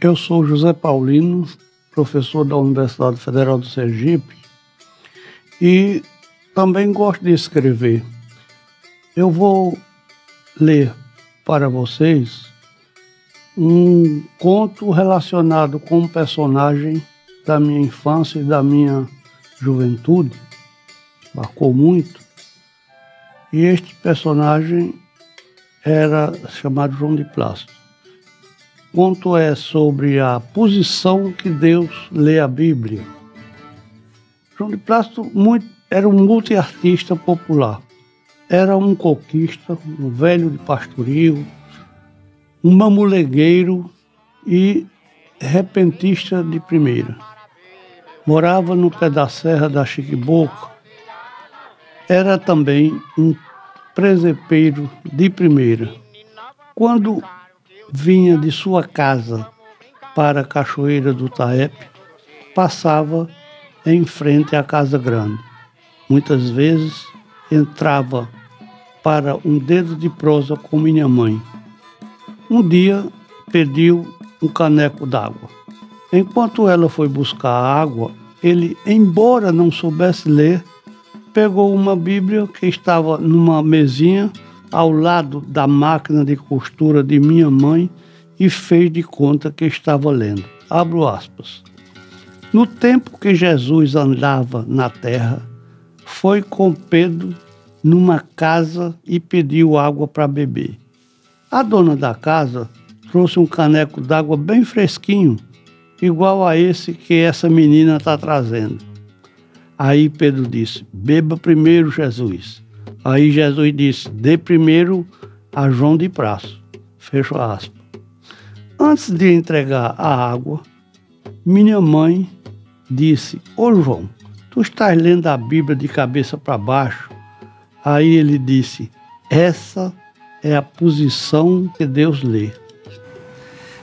Eu sou José Paulino, professor da Universidade Federal do Sergipe e também gosto de escrever. Eu vou ler para vocês um conto relacionado com um personagem da minha infância e da minha juventude, marcou muito. E este personagem era chamado João de Plástico. O conto é sobre a posição que Deus lê a Bíblia. João de Plástico muito, era um multiartista popular. Era um coquista, um velho de pastoril, um mamulegueiro e repentista de primeira. Morava no pé da serra da Chiquiboca. Era também um presepeiro de primeira. Quando vinha de sua casa para a Cachoeira do Taep, passava em frente à Casa Grande. Muitas vezes entrava para um dedo de prosa com minha mãe. Um dia pediu um caneco d'água. Enquanto ela foi buscar a água, ele, embora não soubesse ler, pegou uma Bíblia que estava numa mesinha ao lado da máquina de costura de minha mãe e fez de conta que estava lendo. Abro aspas. No tempo que Jesus andava na terra, foi com Pedro numa casa e pediu água para beber. A dona da casa trouxe um caneco d'água bem fresquinho, igual a esse que essa menina está trazendo. Aí Pedro disse: Beba primeiro, Jesus. Aí Jesus disse: Dê primeiro a João de Praço. Fecha aspas. Antes de entregar a água, minha mãe disse: Ô João, tu estás lendo a Bíblia de cabeça para baixo? Aí ele disse: Essa é a posição que Deus lê.